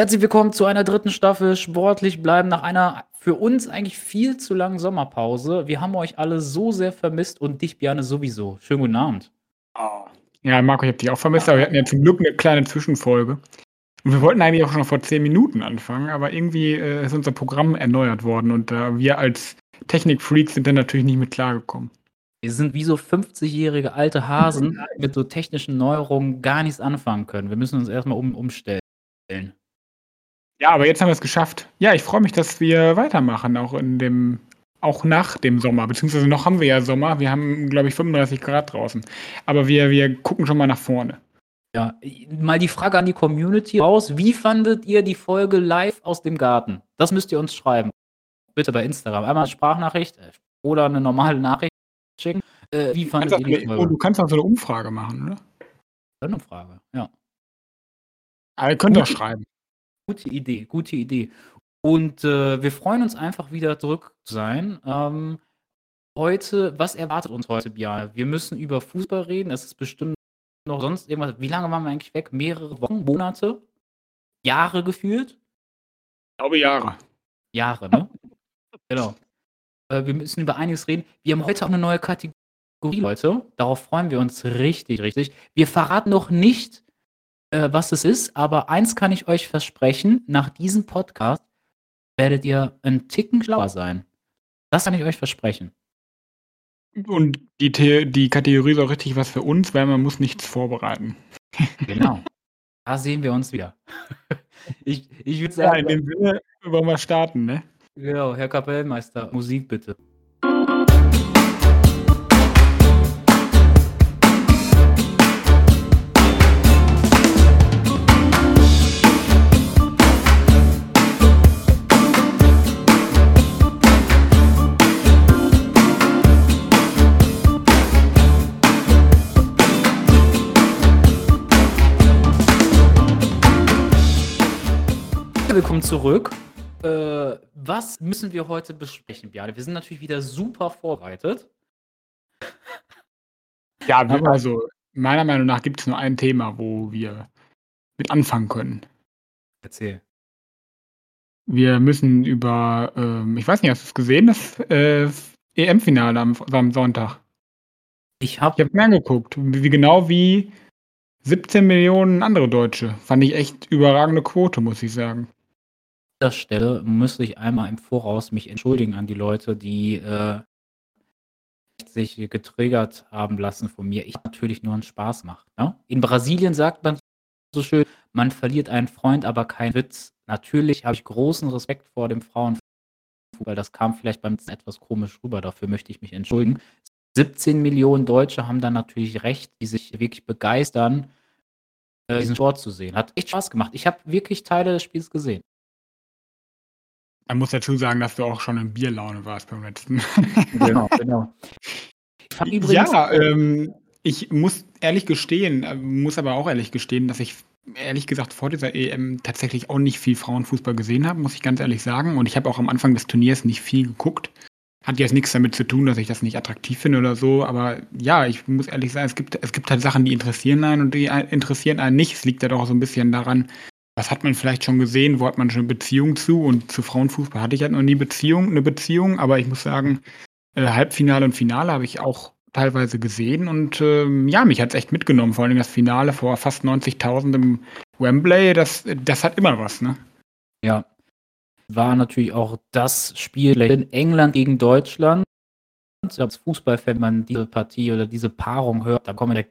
Herzlich willkommen zu einer dritten Staffel Sportlich bleiben nach einer für uns eigentlich viel zu langen Sommerpause. Wir haben euch alle so sehr vermisst und dich, Björn, sowieso. Schönen guten Abend. Oh. Ja, Marco, ich habe dich auch vermisst, aber wir hatten ja zum Glück eine kleine Zwischenfolge. Und wir wollten eigentlich auch schon vor zehn Minuten anfangen, aber irgendwie äh, ist unser Programm erneuert worden und äh, wir als Technikfreaks sind dann natürlich nicht mit klargekommen. Wir sind wie so 50-jährige alte Hasen mit so technischen Neuerungen gar nichts anfangen können. Wir müssen uns erstmal um, umstellen. Ja, aber jetzt haben wir es geschafft. Ja, ich freue mich, dass wir weitermachen, auch in dem, auch nach dem Sommer. Beziehungsweise noch haben wir ja Sommer. Wir haben, glaube ich, 35 Grad draußen. Aber wir, wir gucken schon mal nach vorne. Ja, mal die Frage an die Community raus. Wie fandet ihr die Folge live aus dem Garten? Das müsst ihr uns schreiben. Bitte bei Instagram. Einmal eine Sprachnachricht äh, oder eine normale Nachricht schicken. Äh, wie fandet ihr die Folge? Du kannst auch so eine Umfrage machen, oder? Eine Umfrage, ja. Aber ihr könnt auch schreiben. Gute Idee, gute Idee. Und äh, wir freuen uns einfach wieder zurück zu sein. Ähm, heute, was erwartet uns heute, Björn? Wir müssen über Fußball reden. Es ist bestimmt noch sonst irgendwas. Wie lange waren wir eigentlich weg? Mehrere Wochen, Monate? Jahre gefühlt? Ich glaube Jahre. Jahre, ne? genau. Äh, wir müssen über einiges reden. Wir haben heute auch eine neue Kategorie, Leute. Darauf freuen wir uns richtig, richtig. Wir verraten noch nicht, äh, was es ist, aber eins kann ich euch versprechen, nach diesem Podcast werdet ihr einen Ticken schlauer sein. Das kann ich euch versprechen. Und die, The die Kategorie ist auch richtig was für uns, weil man muss nichts vorbereiten. Genau. Da sehen wir uns wieder. ich ich würde sagen. Ja, in dem Sinne wollen wir starten, ne? Genau, Herr Kapellmeister, Musik bitte. Willkommen zurück. Äh, was müssen wir heute besprechen, Björn? Wir sind natürlich wieder super vorbereitet. Ja, also meiner Meinung nach gibt es nur ein Thema, wo wir mit anfangen können. Erzähl. Wir müssen über, ähm, ich weiß nicht, hast du es gesehen, das äh, EM-Finale am, am, Sonntag? Ich habe ich hab mir angeguckt, wie, wie genau wie 17 Millionen andere Deutsche. Fand ich echt überragende Quote, muss ich sagen dieser Stelle müsste ich einmal im Voraus mich entschuldigen an die Leute, die äh, sich getriggert haben lassen von mir. Ich natürlich nur einen Spaß macht. Ne? In Brasilien sagt man so schön, man verliert einen Freund, aber keinen Witz. Natürlich habe ich großen Respekt vor dem Frauenfußball. Das kam vielleicht beim etwas komisch rüber. Dafür möchte ich mich entschuldigen. 17 Millionen Deutsche haben dann natürlich recht, die sich wirklich begeistern, äh, diesen Sport zu sehen. Hat echt Spaß gemacht. Ich habe wirklich Teile des Spiels gesehen. Man muss dazu sagen, dass du auch schon in Bierlaune warst beim letzten. Genau, genau. ja, ähm, ich muss ehrlich gestehen, äh, muss aber auch ehrlich gestehen, dass ich ehrlich gesagt vor dieser EM tatsächlich auch nicht viel Frauenfußball gesehen habe, muss ich ganz ehrlich sagen. Und ich habe auch am Anfang des Turniers nicht viel geguckt. Hat jetzt nichts damit zu tun, dass ich das nicht attraktiv finde oder so, aber ja, ich muss ehrlich sagen, es gibt, es gibt halt Sachen, die interessieren einen und die interessieren einen nicht. Es liegt ja doch so ein bisschen daran, was hat man vielleicht schon gesehen? Wo hat man schon eine Beziehung zu? Und zu Frauenfußball hatte ich halt noch nie Beziehung, eine Beziehung, aber ich muss sagen, äh, Halbfinale und Finale habe ich auch teilweise gesehen und ähm, ja, mich hat es echt mitgenommen. Vor allem das Finale vor fast 90.000 im Wembley, das, das hat immer was, ne? Ja. War natürlich auch das Spiel in England gegen Deutschland. Als Fußballfan, wenn man diese Partie oder diese Paarung hört, da kommen der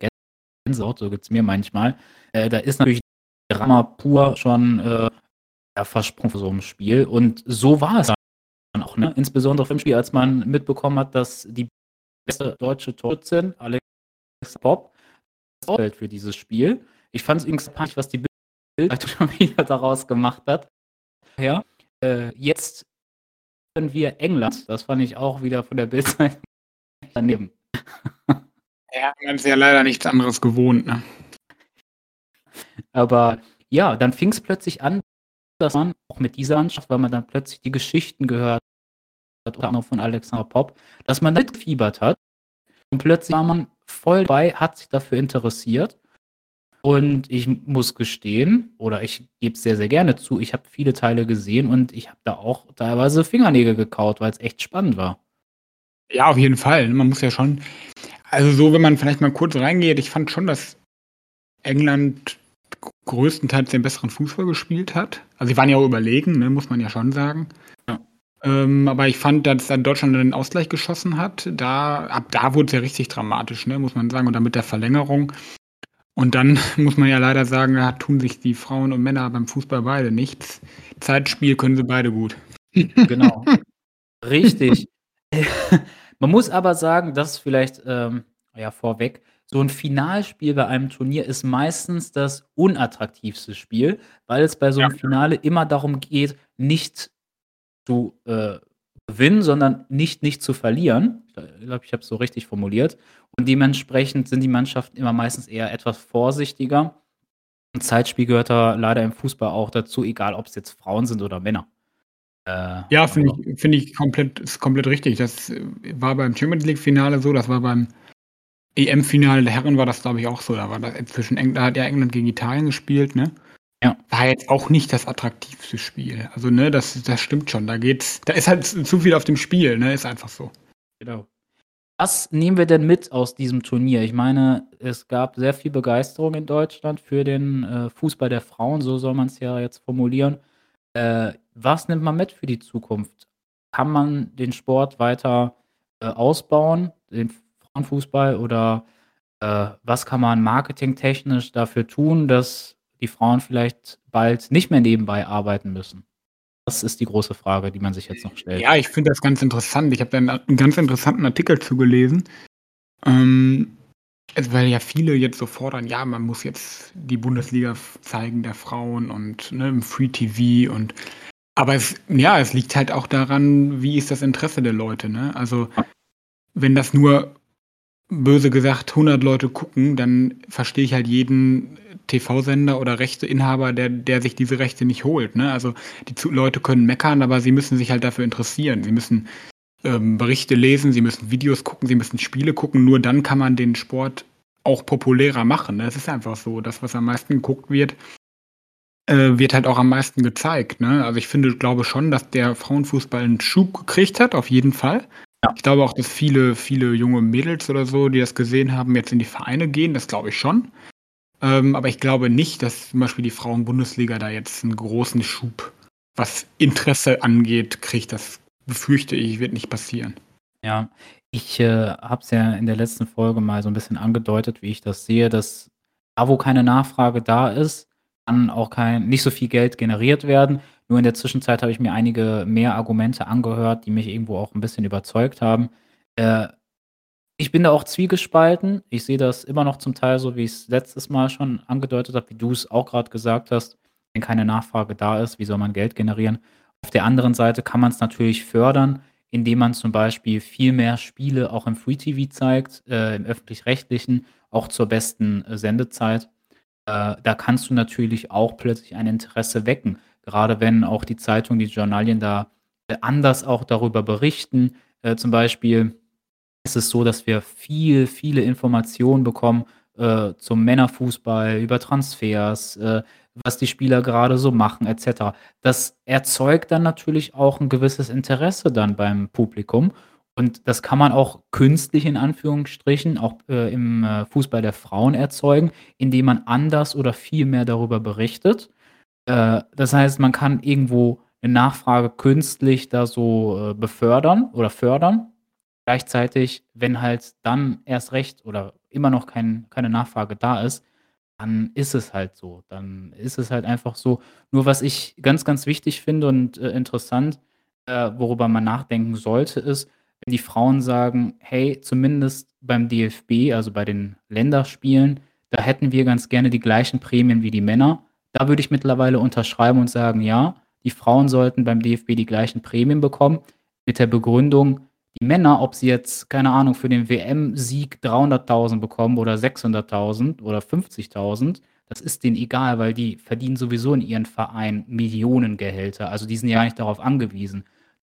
Gänsehaut, so gibt es mir manchmal. Äh, da ist natürlich Drama pur schon äh, versprungen für so ein Spiel. Und so war es dann auch, ne? Insbesondere im Spiel, als man mitbekommen hat, dass die beste deutsche Torhüterin, Alex Pop, das für dieses Spiel. Ich fand es übrigens peinlich, was die Bild schon wieder daraus gemacht hat. Ja, äh, jetzt können wir England, das fand ich auch wieder von der Bildzeit daneben. Ja, man ist ja leider nichts anderes gewohnt, ne? Aber ja, dann fing es plötzlich an, dass man auch mit dieser Mannschaft, weil man dann plötzlich die Geschichten gehört hat, unter anderem von Alexander Popp, dass man mitgefiebert hat. Und plötzlich war man voll dabei, hat sich dafür interessiert. Und ich muss gestehen, oder ich gebe es sehr, sehr gerne zu, ich habe viele Teile gesehen und ich habe da auch teilweise Fingernägel gekaut, weil es echt spannend war. Ja, auf jeden Fall. Man muss ja schon also so, wenn man vielleicht mal kurz reingeht, ich fand schon, dass England größtenteils den besseren Fußball gespielt hat. Also sie waren ja auch überlegen, ne, muss man ja schon sagen. Ja. Ähm, aber ich fand, dass dann Deutschland den Ausgleich geschossen hat, da, ab da wurde es ja richtig dramatisch, ne, muss man sagen. Und dann mit der Verlängerung. Und dann muss man ja leider sagen, da tun sich die Frauen und Männer beim Fußball beide nichts. Zeitspiel können sie beide gut. Genau. Richtig. Man muss aber sagen, das vielleicht, ähm, ja, vorweg, so ein Finalspiel bei einem Turnier ist meistens das unattraktivste Spiel, weil es bei so einem Ja. Finale immer darum geht, nicht zu, äh, gewinnen, sondern nicht nicht zu verlieren. Ich glaube, ich habe es so richtig formuliert. Und dementsprechend sind die Mannschaften immer meistens eher etwas vorsichtiger. Und Zeitspiel gehört da leider im Fußball auch dazu, egal ob es jetzt Frauen sind oder Männer. Äh, Ja, finde ich finde ich komplett ist komplett richtig. Das war beim Champions League-Finale so, das war beim EM-Finale der Herren war das, glaube ich, auch so. Da war das zwischen Eng da hat ja England gegen Italien gespielt, ne? Ja. War jetzt auch nicht das attraktivste Spiel. Also, ne, das das stimmt schon. Da geht's da ist halt zu viel auf dem Spiel, ne? Ist einfach so. Genau. Was nehmen wir denn mit aus diesem Turnier? Ich meine, es gab sehr viel Begeisterung in Deutschland für den, äh, Fußball der Frauen, so soll man es ja jetzt formulieren. Äh, was nimmt man mit für die Zukunft? Kann man den Sport weiter, äh, ausbauen, den Frauenfußball oder, äh, was kann man marketingtechnisch dafür tun, dass die Frauen vielleicht bald nicht mehr nebenbei arbeiten müssen? Das ist die große Frage, die man sich jetzt noch stellt. Ja, ich finde das ganz interessant. Ich habe da 'n ganz interessanten Artikel zu gelesen. Ähm, also, weil ja viele jetzt so fordern, ja, man muss jetzt die Bundesliga zeigen der Frauen und, ne, im Free TV und aber es ja, es liegt halt auch daran, wie ist das Interesse der Leute, ne? Also, wenn das nur böse gesagt 100 Leute gucken, dann verstehe ich halt jeden TV-Sender oder Rechteinhaber, der der sich diese Rechte nicht holt, ne? Also, die Leute können meckern, aber sie müssen sich halt dafür interessieren. Sie müssen, ähm, Berichte lesen, sie müssen Videos gucken, sie müssen Spiele gucken. Nur dann kann man den Sport auch populärer machen, ne? Es ist einfach so. Das, was am meisten geguckt wird äh, wird halt auch am meisten gezeigt. Ne? Also ich finde, glaube schon, dass der Frauenfußball einen Schub gekriegt hat, auf jeden Fall. Ja. Ich glaube auch, dass viele, viele junge Mädels oder so, die das gesehen haben, jetzt in die Vereine gehen. Das glaube ich schon. Ähm, aber ich glaube nicht, dass zum Beispiel die Frauen-Bundesliga da jetzt einen großen Schub, was Interesse angeht, kriegt. Das befürchte ich, wird nicht passieren. Ja, ich äh, habe es ja in der letzten Folge mal so ein bisschen angedeutet, wie ich das sehe, dass da, wo keine Nachfrage da ist, kann auch kein nicht so viel Geld generiert werden. Nur in der Zwischenzeit habe ich mir einige mehr Argumente angehört, die mich irgendwo auch ein bisschen überzeugt haben. Äh, ich bin da auch zwiegespalten. Ich sehe das immer noch zum Teil so, wie ich es letztes Mal schon angedeutet habe, wie du es auch gerade gesagt hast. Wenn keine Nachfrage da ist, wie soll man Geld generieren? Auf der anderen Seite kann man es natürlich fördern, indem man zum Beispiel viel mehr Spiele auch im Free TV zeigt, äh, im Öffentlich-Rechtlichen, auch zur besten, äh, Sendezeit. Äh, da kannst du natürlich auch plötzlich ein Interesse wecken. Gerade wenn auch die Zeitungen, die Journalien da äh, anders auch darüber berichten. Äh, zum Beispiel ist es so, dass wir viel, viele Informationen bekommen äh, zum Männerfußball, über Transfers, äh, was die Spieler gerade so machen, etc. Das erzeugt dann natürlich auch ein gewisses Interesse dann beim Publikum. Und das kann man auch künstlich in Anführungsstrichen auch, äh, im, äh, Fußball der Frauen erzeugen, indem man anders oder viel mehr darüber berichtet. Äh, das heißt, man kann irgendwo eine Nachfrage künstlich da so, äh, befördern oder fördern. Gleichzeitig, wenn halt dann erst recht oder immer noch kein keine Nachfrage da ist, dann ist es halt so. Dann ist es halt einfach so. Nur was ich ganz, ganz wichtig finde und, äh, interessant, äh, worüber man nachdenken sollte, ist wenn die Frauen sagen: „Hey, zumindest beim DFB, also bei den Länderspielen, da hätten wir ganz gerne die gleichen Prämien wie die Männer.“ Da würde ich mittlerweile unterschreiben und sagen: „Ja, die Frauen sollten beim DFB die gleichen Prämien bekommen“, mit der Begründung, die Männer, ob sie jetzt, keine Ahnung, für den WM-Sieg 300.000 bekommen oder 600.000 oder 50.000, das ist denen egal, weil die verdienen sowieso in ihren Verein Millionengehälter. Also, die sind ja nicht darauf angewiesen.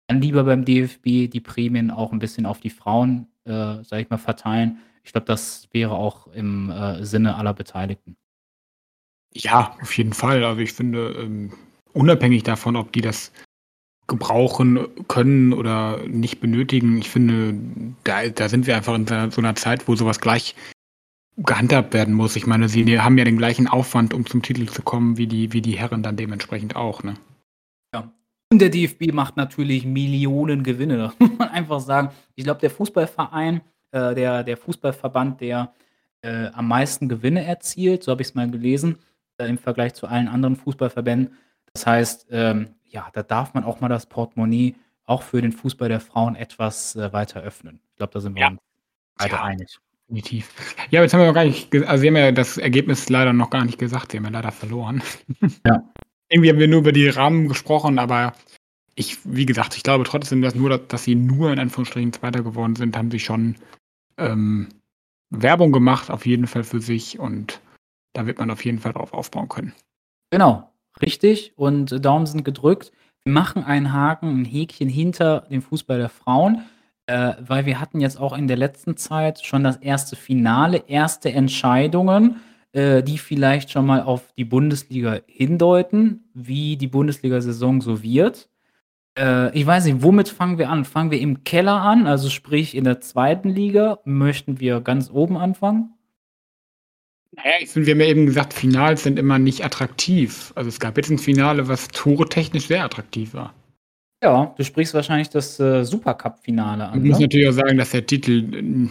Dann lieber beim DFB die Prämien auch ein bisschen auf die Frauen, äh, sage ich mal, verteilen. Ich glaube, das wäre auch im, äh, Sinne aller Beteiligten. Ja, auf jeden Fall. Also ich finde, ähm, unabhängig davon, ob die das gebrauchen können oder nicht benötigen, ich finde, da, da sind wir einfach in so einer Zeit, wo sowas gleich gehandhabt werden muss. Ich meine, sie haben ja den gleichen Aufwand, um zum Titel zu kommen, wie die, wie die Herren dann dementsprechend auch, ne? Ja. Und der DFB macht natürlich Millionen Gewinne, das muss man einfach sagen. Ich glaube, der Fußballverein, äh, der, der Fußballverband, der äh, am meisten Gewinne erzielt, so habe ich es mal gelesen, im Vergleich zu allen anderen Fußballverbänden. Das heißt, ähm, ja, da darf man auch mal das Portemonnaie auch für den Fußball der Frauen etwas äh, weiter öffnen. Ich glaube, da sind wir ja. uns beide ja. einig. Definitiv. Ja, jetzt haben wir noch gar nicht, also Sie haben ja das Ergebnis leider noch gar nicht gesagt, Sie haben ja leider verloren. Ja. Irgendwie haben wir nur über die Rahmen gesprochen, aber ich, wie gesagt, ich glaube trotzdem, dass nur, dass sie nur in Anführungsstrichen Zweiter geworden sind, haben sie schon ähm, Werbung gemacht, auf jeden Fall für sich und da wird man auf jeden Fall drauf aufbauen können. Genau, richtig. Und Daumen sind gedrückt. Wir machen einen Haken, ein Häkchen hinter dem Fußball der Frauen, äh, weil wir hatten jetzt auch in der letzten Zeit schon das erste Finale, erste Entscheidungen, äh, die vielleicht schon mal auf die Bundesliga hindeuten, wie die Bundesliga-Saison so wird. Äh, ich weiß nicht, womit fangen wir an? Fangen wir im Keller an, also sprich in der zweiten Liga? Möchten wir ganz oben anfangen? Naja, ich finde, wir haben ja eben gesagt, Finals sind immer nicht attraktiv. Also es gab jetzt ein Finale, was tore-technisch sehr attraktiv war. Ja, du sprichst wahrscheinlich das äh, Supercup-Finale an. Ich muss ne? natürlich auch sagen, dass der Titel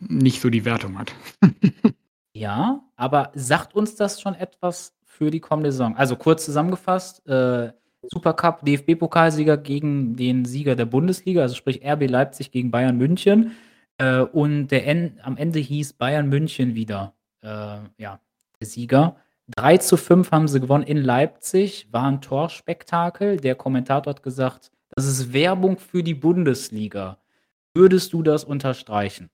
nicht so die Wertung hat. ja, aber sagt uns das schon etwas für die kommende Saison? Also kurz zusammengefasst, äh, Supercup, DFB-Pokalsieger gegen den Sieger der Bundesliga, also sprich RB Leipzig gegen Bayern München. Äh, und der en am Ende hieß Bayern München wieder äh, ja, der Sieger. 3 zu 5 haben sie gewonnen in Leipzig, war ein Torspektakel. Der Kommentator hat gesagt, das ist Werbung für die Bundesliga. Würdest du das unterstreichen?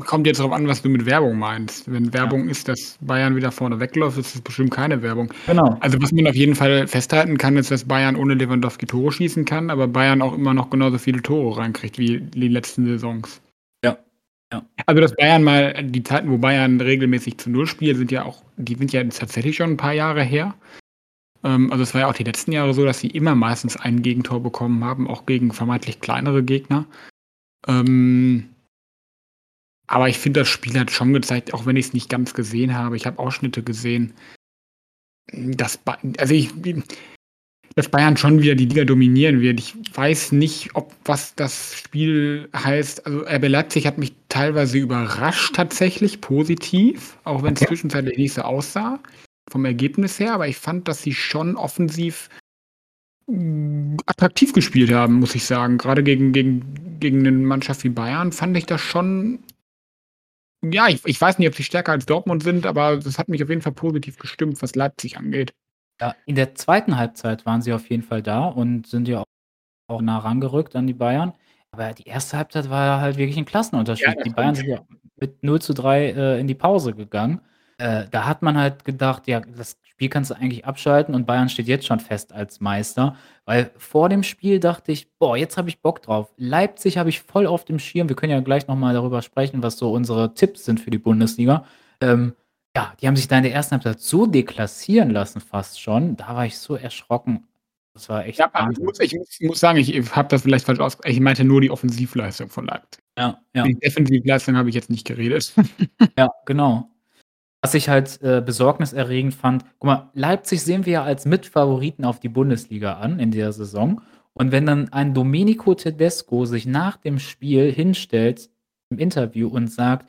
Kommt jetzt darauf an, was du mit Werbung meinst. Wenn Werbung ja. ist, dass Bayern wieder vorne wegläuft, ist es bestimmt keine Werbung. Genau. Also was man auf jeden Fall festhalten kann, ist, dass Bayern ohne Lewandowski Tore schießen kann, aber Bayern auch immer noch genauso viele Tore reinkriegt wie die letzten Saisons. Also dass Bayern mal, die Zeiten, wo Bayern regelmäßig zu Null spielt, sind ja auch, die sind ja tatsächlich schon ein paar Jahre her. Ähm, also es war ja auch die letzten Jahre so, dass sie immer meistens ein Gegentor bekommen haben, auch gegen vermeintlich kleinere Gegner. Ähm, aber ich finde, das Spiel hat schon gezeigt, auch wenn ich es nicht ganz gesehen habe, ich habe Ausschnitte gesehen, dass, also ich, dass Bayern schon wieder die Liga dominieren wird. Ich weiß nicht, ob was das Spiel heißt. Also RB Leipzig hat mich teilweise überrascht tatsächlich, positiv, auch wenn es okay. zwischenzeitlich nicht so aussah vom Ergebnis her, aber ich fand, dass sie schon offensiv mm, attraktiv gespielt haben, muss ich sagen. Gerade gegen, gegen, gegen eine Mannschaft wie Bayern fand ich das schon ja, ich, ich weiß nicht, ob sie stärker als Dortmund sind, aber das hat mich auf jeden Fall positiv gestimmt, was Leipzig angeht. Ja, in der zweiten Halbzeit waren sie auf jeden Fall da und sind ja auch nah rangerückt an die Bayern. Aber die erste Halbzeit war halt wirklich ein Klassenunterschied. Ja, die Bayern sind ja mit 0 zu 3 äh, in die Pause gegangen. Äh, da hat man halt gedacht, ja, das Spiel kannst du eigentlich abschalten und Bayern steht jetzt schon fest als Meister. Weil vor dem Spiel dachte ich, boah, jetzt habe ich Bock drauf. Leipzig habe ich voll auf dem Schirm. Wir können ja gleich nochmal darüber sprechen, was so unsere Tipps sind für die Bundesliga. Ähm, ja, die haben sich da in der ersten Halbzeit so deklassieren lassen, fast schon. Da war ich so erschrocken. Das war echt. Ja, ich muss, ich, muss, ich muss, sagen, ich habe das vielleicht falsch aus. Ich meinte nur die Offensivleistung von Leipzig. Ja, ja. Die Defensivleistung habe ich jetzt nicht geredet. ja, genau. Was ich halt äh, besorgniserregend fand, guck mal, Leipzig sehen wir ja als Mitfavoriten auf die Bundesliga an in der Saison. Und wenn dann ein Domenico Tedesco sich nach dem Spiel hinstellt im Interview und sagt,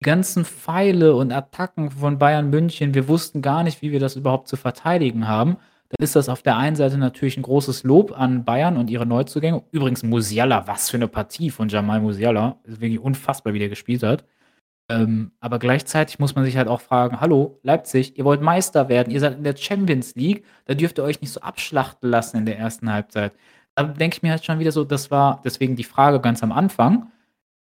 die ganzen Pfeile und Attacken von Bayern München, wir wussten gar nicht, wie wir das überhaupt zu verteidigen haben, dann ist das auf der einen Seite natürlich ein großes Lob an Bayern und ihre Neuzugänge. Übrigens Musiala, was für eine Partie von Jamal Musiala. Ist wirklich unfassbar, wie der gespielt hat. Ähm, aber gleichzeitig muss man sich halt auch fragen: „Hallo, Leipzig, ihr wollt Meister werden, ihr seid in der Champions League, da dürft ihr euch nicht so abschlachten lassen in der ersten Halbzeit.“ Da denke ich mir halt schon wieder so, das war deswegen die Frage ganz am Anfang,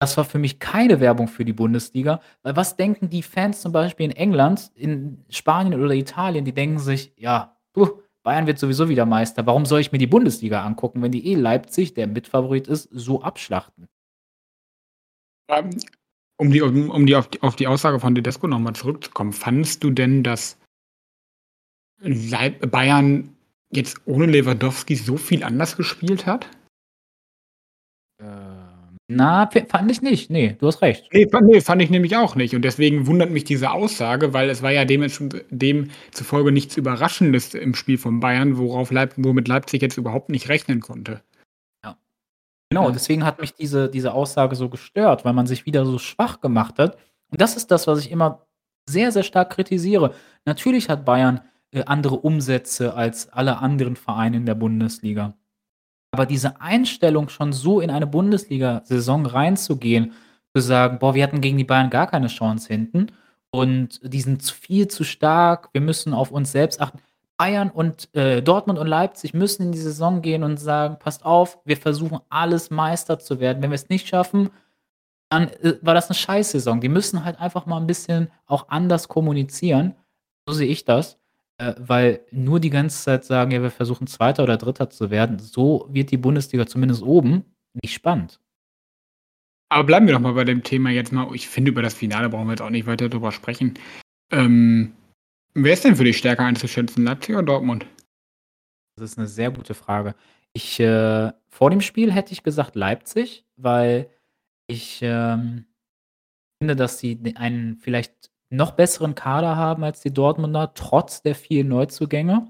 das war für mich keine Werbung für die Bundesliga, weil was denken die Fans zum Beispiel in England, in Spanien oder Italien? Die denken sich: „Ja, du, Bayern wird sowieso wieder Meister. Warum soll ich mir die Bundesliga angucken, wenn die eh Leipzig, der Mitfavorit ist, so abschlachten?“ Ähm, Um die, um, um die, auf die auf die Aussage von Tedesco nochmal zurückzukommen, fandest du denn, dass Bayern jetzt ohne Lewandowski so viel anders gespielt hat? Na, fand ich nicht. Nee, du hast recht. Nee, fand, nee, fand ich nämlich auch nicht. Und deswegen wundert mich diese Aussage, weil es war ja demzufolge nichts Überraschendes im Spiel von Bayern, worauf Leip womit Leipzig jetzt überhaupt nicht rechnen konnte. Ja. Genau, deswegen hat mich diese, diese Aussage so gestört, weil man sich wieder so schwach gemacht hat. Und das ist das, was ich immer sehr, sehr stark kritisiere. Natürlich hat Bayern äh, andere Umsätze als alle anderen Vereine in der Bundesliga. Aber diese Einstellung, schon so in eine Bundesliga-Saison reinzugehen, zu sagen, boah, wir hatten gegen die Bayern gar keine Chance hinten und die sind viel zu stark, wir müssen auf uns selbst achten. Bayern und äh, Dortmund und Leipzig müssen in die Saison gehen und sagen, passt auf, wir versuchen alles Meister zu werden. Wenn wir es nicht schaffen, dann äh, war das eine Scheißsaison. Die müssen halt einfach mal ein bisschen auch anders kommunizieren. So sehe ich das. Äh, weil nur die ganze Zeit sagen, ja, wir versuchen Zweiter oder Dritter zu werden, so wird die Bundesliga zumindest oben nicht spannend. Aber bleiben wir doch mal bei dem Thema jetzt mal. Ich finde, über das Finale brauchen wir jetzt auch nicht weiter drüber sprechen. Ähm, wer ist denn für dich stärker einzuschätzen, Leipzig oder Dortmund? Das ist eine sehr gute Frage. Ich, äh, vor dem Spiel hätte ich gesagt Leipzig, weil ich ähm, finde, dass sie einen vielleicht noch besseren Kader haben als die Dortmunder, trotz der vielen Neuzugänge.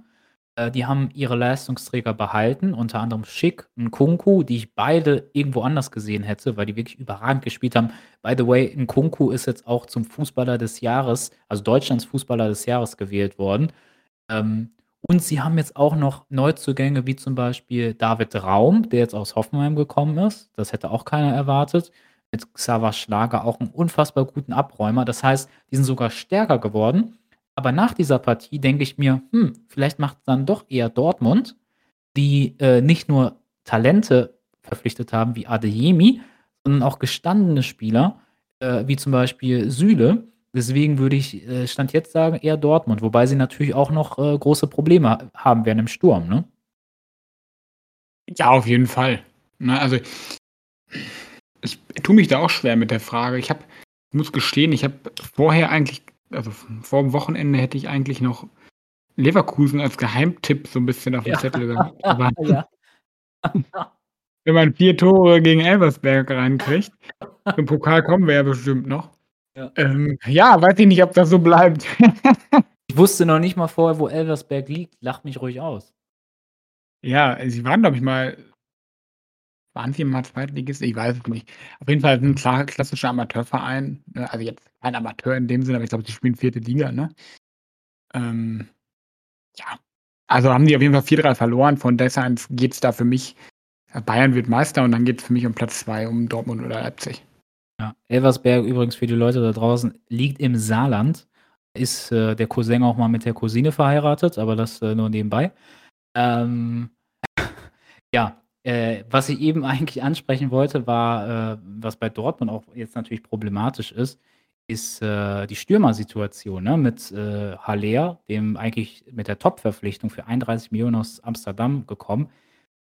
Äh, die haben ihre Leistungsträger behalten, unter anderem Schick und Kunku, die ich beide irgendwo anders gesehen hätte, weil die wirklich überragend gespielt haben. By the way, Nkunku ist jetzt auch zum Fußballer des Jahres, also Deutschlands Fußballer des Jahres gewählt worden. Ähm, und sie haben jetzt auch noch Neuzugänge, wie zum Beispiel David Raum, der jetzt aus Hoffenheim gekommen ist. Das hätte auch keiner erwartet mit Xaver Schlager auch einen unfassbar guten Abräumer. Das heißt, die sind sogar stärker geworden. Aber nach dieser Partie denke ich mir, hm, vielleicht macht es dann doch eher Dortmund, die äh, nicht nur Talente verpflichtet haben wie Adeyemi, sondern auch gestandene Spieler, äh, wie zum Beispiel Süle. Deswegen würde ich äh, Stand jetzt sagen, eher Dortmund, wobei sie natürlich auch noch äh, große Probleme haben werden im Sturm, ne? Ja, auf jeden Fall. Na, ne, also ich tue mich da auch schwer mit der Frage. Ich habe, muss gestehen, ich habe vorher eigentlich, also vor dem Wochenende hätte ich eigentlich noch Leverkusen als Geheimtipp so ein bisschen auf dem ja. Zettel gehabt. Aber ja. wenn man vier Tore gegen Elversberg reinkriegt, im Pokal kommen wir ja bestimmt noch. Ja. Ähm, ja, weiß ich nicht, ob das so bleibt. ich wusste noch nicht mal vorher, wo Elversberg liegt. Lach mich ruhig aus. Ja, sie waren, glaube ich, mal waren sie mal Zweitligist? Ich weiß es nicht. Auf jeden Fall ein klar klassischer Amateurverein. Ne? Also jetzt kein Amateur in dem Sinne, aber ich glaube, sie spielen vierte Liga, ne? Ähm, ja. Also haben die auf jeden Fall 4-3 verloren. Von deshalb geht es da für mich, Bayern wird Meister und dann geht es für mich um Platz 2, um Dortmund oder Leipzig. Ja, Elversberg übrigens für die Leute da draußen liegt im Saarland. Ist äh, der Cousin auch mal mit der Cousine verheiratet, aber das äh, nur nebenbei. Ähm, ja, äh, was ich eben eigentlich ansprechen wollte, war, äh, was bei Dortmund auch jetzt natürlich problematisch ist, ist äh, die Stürmersituation ne? mit äh, Haller, dem eigentlich mit der Top-Verpflichtung für 31 Millionen aus Amsterdam gekommen.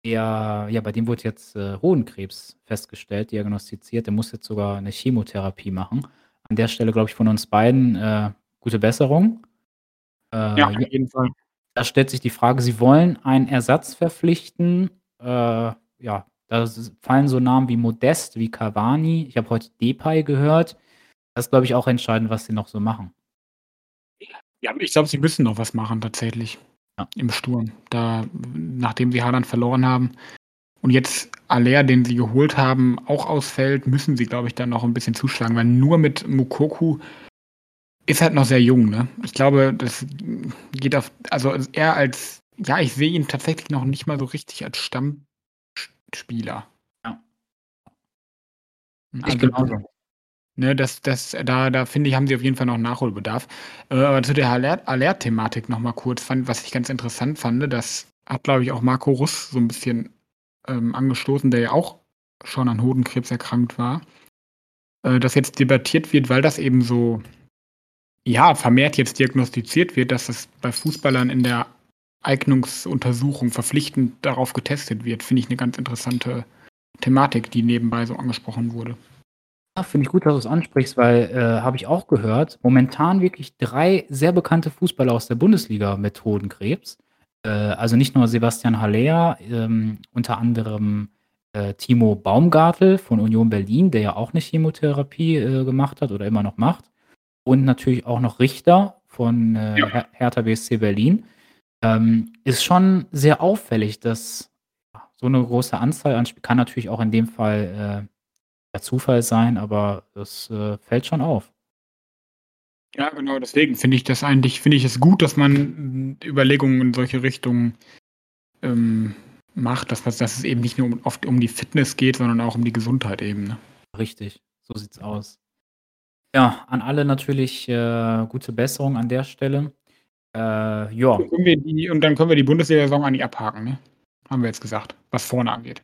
Der, ja, bei dem wurde jetzt äh, Hohenkrebs festgestellt, diagnostiziert. Der muss jetzt sogar eine Chemotherapie machen. An der Stelle, glaube ich, von uns beiden äh, gute Besserung. Äh, ja, auf jeden Fall. Da stellt sich die Frage, Sie wollen einen Ersatz verpflichten äh, ja, da fallen so Namen wie Modest, wie Cavani. Ich habe heute Depay gehört. Das ist, glaube ich, auch entscheidend, was sie noch so machen. Ja, ich glaube, sie müssen noch was machen tatsächlich ja. im Sturm. Da, nachdem sie Haaland verloren haben und jetzt Aller, den sie geholt haben, auch ausfällt, müssen sie, glaube ich, dann noch ein bisschen zuschlagen, weil nur mit Mukoku ist halt noch sehr jung. Ne? Ich glaube, das geht auf, also er als ja, ich sehe ihn tatsächlich noch nicht mal so richtig als Stammspieler. Ja. Also, ich genauso. Ne, das, das, da, da finde ich, haben sie auf jeden Fall noch Nachholbedarf. Äh, aber zu der Alert-Thematik noch mal kurz, fand, was ich ganz interessant fand, das hat, glaube ich, auch Marco Russ so ein bisschen ähm, angestoßen, der ja auch schon an Hodenkrebs erkrankt war, äh, dass jetzt debattiert wird, weil das eben so, ja, vermehrt jetzt diagnostiziert wird, dass das bei Fußballern in der Eignungsuntersuchung verpflichtend darauf getestet wird, finde ich eine ganz interessante Thematik, die nebenbei so angesprochen wurde. finde ich gut, dass du es ansprichst, weil, äh, habe ich auch gehört, momentan wirklich drei sehr bekannte Fußballer aus der Bundesliga mit Hodenkrebs. Äh, also nicht nur Sebastian Haller, ähm, unter anderem, äh, Timo Baumgartel von Union Berlin, der ja auch 'ne Chemotherapie, äh, gemacht hat oder immer noch macht. Und natürlich auch noch Richter von, äh, Ja. Her Hertha BSC Berlin. Ähm, ist schon sehr auffällig, dass so 'ne große Anzahl an Sp kann natürlich auch in dem Fall, äh, Zufall sein, aber das, äh, fällt schon auf. Ja, genau, deswegen finde ich das eigentlich finde ich es gut, dass man, Überlegungen in solche Richtungen, ähm, macht, dass dass es eben nicht nur um oft um die Fitness geht, sondern auch um die Gesundheit eben, ne? Richtig, so sieht's aus. Ja, an alle natürlich, äh, gute Besserung an der Stelle. Äh, ja. Und und dann können wir die Bundesliga-Saison eigentlich abhaken, ne? Haben wir jetzt gesagt, was vorne angeht.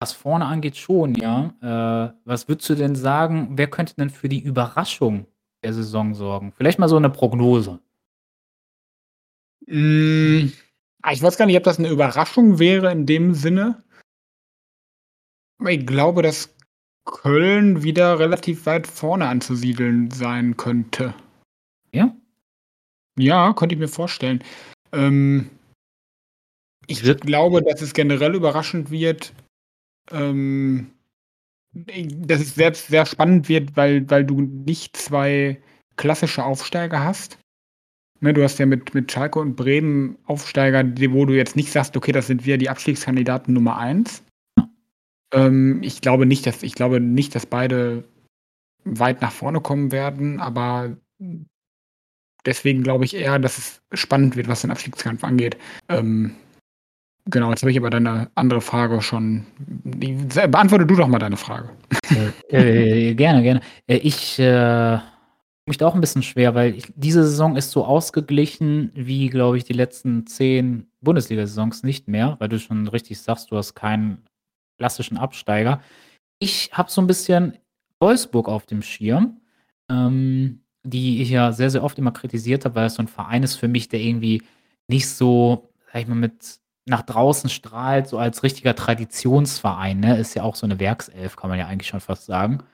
Was vorne angeht schon, ja. Äh, was würdest du denn sagen, wer könnte denn für die Überraschung der Saison sorgen? Vielleicht mal so 'ne Prognose. Ah, ich weiß gar nicht, ob das 'ne Überraschung wäre in dem Sinne. Aber ich glaube, dass Köln wieder relativ weit vorne anzusiedeln sein könnte. Ja? Ja, könnte ich mir vorstellen. Ähm ich glaube, dass es generell überraschend wird, ähm, dass es selbst sehr spannend wird, weil weil du nicht 2 klassische Aufsteiger hast. Ne, du hast ja mit mit Schalke und Bremen Aufsteiger, wo du jetzt nicht sagst: „Okay, das sind wieder die Abstiegskandidaten Nummer 1.“ Ja. Ähm, ich glaube nicht, dass ich glaube nicht, dass beide weit nach vorne kommen werden, aber deswegen glaube ich eher, dass es spannend wird, was den Abstiegskampf angeht. Ähm, genau, jetzt habe ich aber deine andere Frage schon beantworte du doch mal deine Frage. Äh, äh, gerne, gerne. Äh, ich, äh, mich da auch 'n bisschen schwer, weil ich diese Saison ist so ausgeglichen wie, glaube ich, die letzten 10 Bundesliga-Saisons nicht mehr, weil du schon richtig sagst, du hast keinen klassischen Absteiger. Ich habe so 'n bisschen Wolfsburg auf dem Schirm, ähm, die ich ja sehr, sehr oft immer kritisiert habe, weil das so 'n Verein ist für mich, der irgendwie nicht so, sage ich mal, mit nach draußen strahlt, so als richtiger Traditionsverein, ne? Ist ja auch so 'ne Werkself, kann man ja eigentlich schon fast sagen.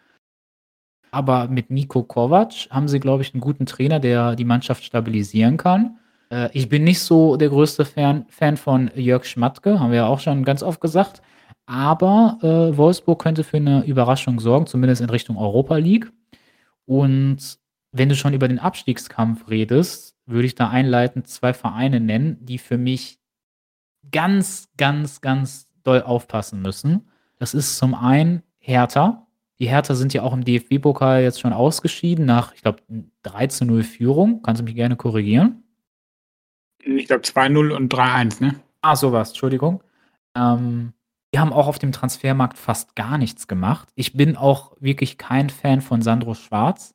Aber mit Niko Kovac haben sie, glaube ich, 'n guten Trainer, der die Mannschaft stabilisieren kann. Äh, ich bin nicht so der größte Fan Fan von Jörg Schmatke, haben wir ja auch schon ganz oft gesagt. Aber, äh, Wolfsburg könnte für 'ne Überraschung sorgen, zumindest in Richtung Europa League. Und wenn du schon über den Abstiegskampf redest, würde ich da einleitend 2 Vereine nennen, die für mich ganz, ganz, ganz doll aufpassen müssen. Das ist zum einen Hertha. Die Hertha sind ja auch im DFB-Pokal jetzt schon ausgeschieden nach, ich glaube, 3:0 Führung. Kannst du mich gerne korrigieren. Ich glaube 2:0 und 3:1, ne? Ah, so war's, Entschuldigung. Ähm, die haben auch auf dem Transfermarkt fast gar nichts gemacht. Ich bin auch wirklich kein Fan von Sandro Schwarz.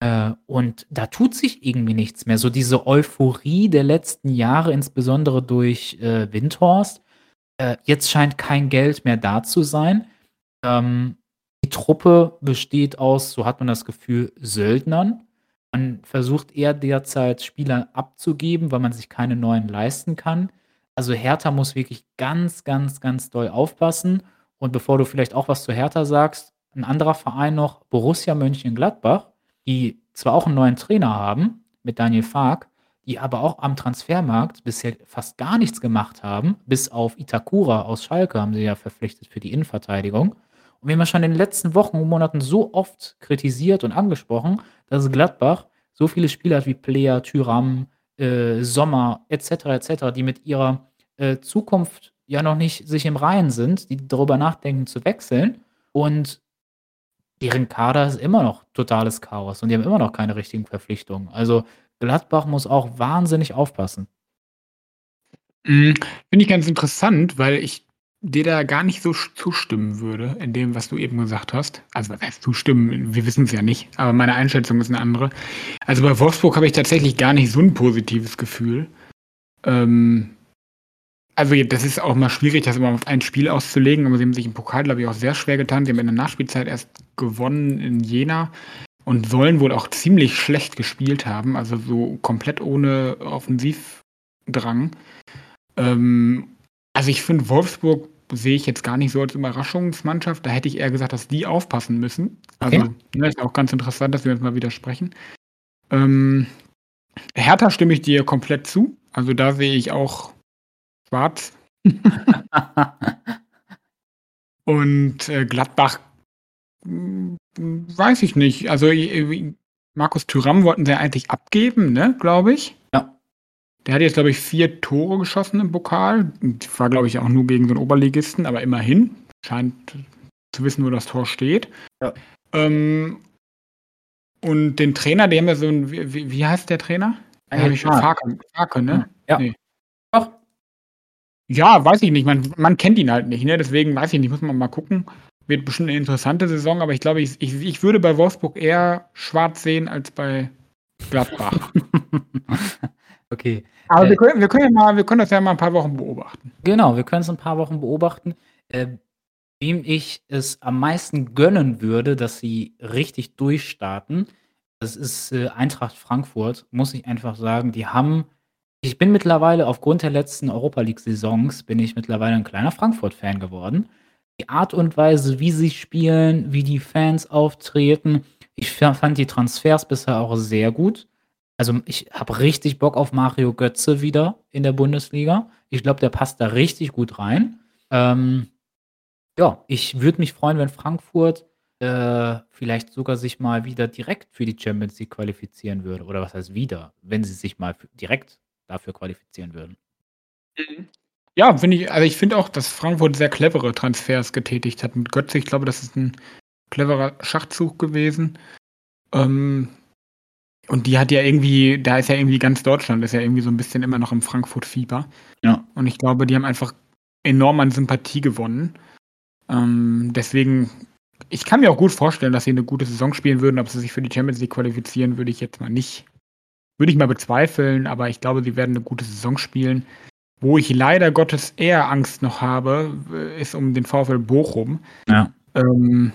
Äh, und da tut sich irgendwie nichts mehr. So diese Euphorie der letzten Jahre, insbesondere durch, äh, Windhorst. Äh, jetzt scheint kein Geld mehr da zu sein. Ähm, die Truppe besteht aus, so hat man das Gefühl, Söldnern. Man versucht eher derzeit Spieler abzugeben, weil man sich keine neuen leisten kann. Also, Hertha muss wirklich ganz, ganz, ganz doll aufpassen. Und bevor du vielleicht auch was zu Hertha sagst, 'n anderer Verein noch, Borussia Mönchengladbach, die zwar auch 'n neuen Trainer haben mit Daniel Fark, die aber auch am Transfermarkt bisher fast gar nichts gemacht haben. Bis auf Itakura aus Schalke haben sie ja verpflichtet für die Innenverteidigung. Und wir haben schon in den letzten Wochen und Monaten so oft kritisiert und angesprochen, dass Gladbach so viele Spieler hat wie Player, Thuram, äh, Sommer et cetera, et cetera, die mit ihrer, äh, Zukunft ja noch nicht sich im Reinen sind, die darüber nachdenken zu wechseln. Und deren Kader ist immer noch totales Chaos und die haben immer noch keine richtigen Verpflichtungen. Also, Gladbach muss auch wahnsinnig aufpassen. Hm, finde ich ganz interessant, weil ich dir da gar nicht so zustimmen würde in dem, was du eben gesagt hast. Also, was heißt zustimmen? Wir wissen's ja nicht, aber meine Einschätzung ist 'ne andere. Also, bei Wolfsburg habe ich tatsächlich gar nicht so 'n positives Gefühl. Ähm, also, das ist auch mal schwierig, das immer auf ein Spiel auszulegen, aber sie haben sich im Pokal, glaube ich, auch sehr schwer getan. Sie haben in der Nachspielzeit erst gewonnen in Jena und sollen wohl auch ziemlich schlecht gespielt haben, also so komplett ohne Offensivdrang. Ähm, also, ich finde, Wolfsburg sehe ich jetzt gar nicht so als Überraschungsmannschaft. Da hätte ich eher gesagt, dass die aufpassen müssen. Also, okay. ne, ist auch ganz interessant, dass wir uns mal widersprechen. Ähm, Hertha stimme ich dir komplett zu. Also da sehe ich auch schwarz. Und äh, Gladbach weiß ich nicht. Also Markus Thüram wollten sie eigentlich abgeben, ne, glaube ich. Ja. Der hat jetzt, glaube ich, vier Tore geschossen im Pokal. War, glaube ich, auch nur gegen so einen Oberligisten, aber immerhin. Scheint zu wissen, wo das Tor steht. Ja. Ähm, und den Trainer, der haben ja so ein, wie, wie heißt der Trainer? Habe ich schon Farke, Farke, ne? Ja. Nee. Doch. Ja, weiß ich nicht. Man, man kennt ihn halt nicht, ne? Deswegen weiß ich nicht, muss man mal gucken. Wird bestimmt eine interessante Saison, aber ich glaube, ich, ich, ich würde bei Wolfsburg eher schwarz sehen als bei Gladbach. okay. Aber äh, wir, können, wir, können ja mal, wir können das ja mal ein paar Wochen beobachten. Genau, wir können es ein paar Wochen beobachten. Äh, wem ich es am meisten gönnen würde, dass sie richtig durchstarten, das ist äh, Eintracht Frankfurt, muss ich einfach sagen. Die haben ich bin mittlerweile aufgrund der letzten Europa League-Saisons bin ich mittlerweile ein kleiner Frankfurt-Fan geworden. Die Art und Weise, wie sie spielen, wie die Fans auftreten. Ich fand die Transfers bisher auch sehr gut. Also ich habe richtig Bock auf Mario Götze wieder in der Bundesliga. Ich glaube, der passt da richtig gut rein. Ähm, ja, ich würde mich freuen, wenn Frankfurt äh, vielleicht sogar sich mal wieder direkt für die Champions League qualifizieren würde. Oder was heißt wieder? Wenn sie sich mal direkt dafür qualifizieren würden. Mhm. Ja, finde ich, also ich finde auch, dass Frankfurt sehr clevere Transfers getätigt hat mit Götze. Ich glaube, das ist ein cleverer Schachzug gewesen. Ähm, und die hat ja irgendwie, da ist ja irgendwie ganz Deutschland, ist ja irgendwie so ein bisschen immer noch im Frankfurt-Fieber. Ja. Und ich glaube, die haben einfach enorm an Sympathie gewonnen. Ähm, deswegen, ich kann mir auch gut vorstellen, dass sie eine gute Saison spielen würden. Ob sie sich für die Champions League qualifizieren, würde ich jetzt mal nicht würde ich mal bezweifeln, aber ich glaube, sie werden eine gute Saison spielen. Wo ich leider Gottes eher Angst noch habe, äh, ist um den VfL Bochum. Ja. Ähm,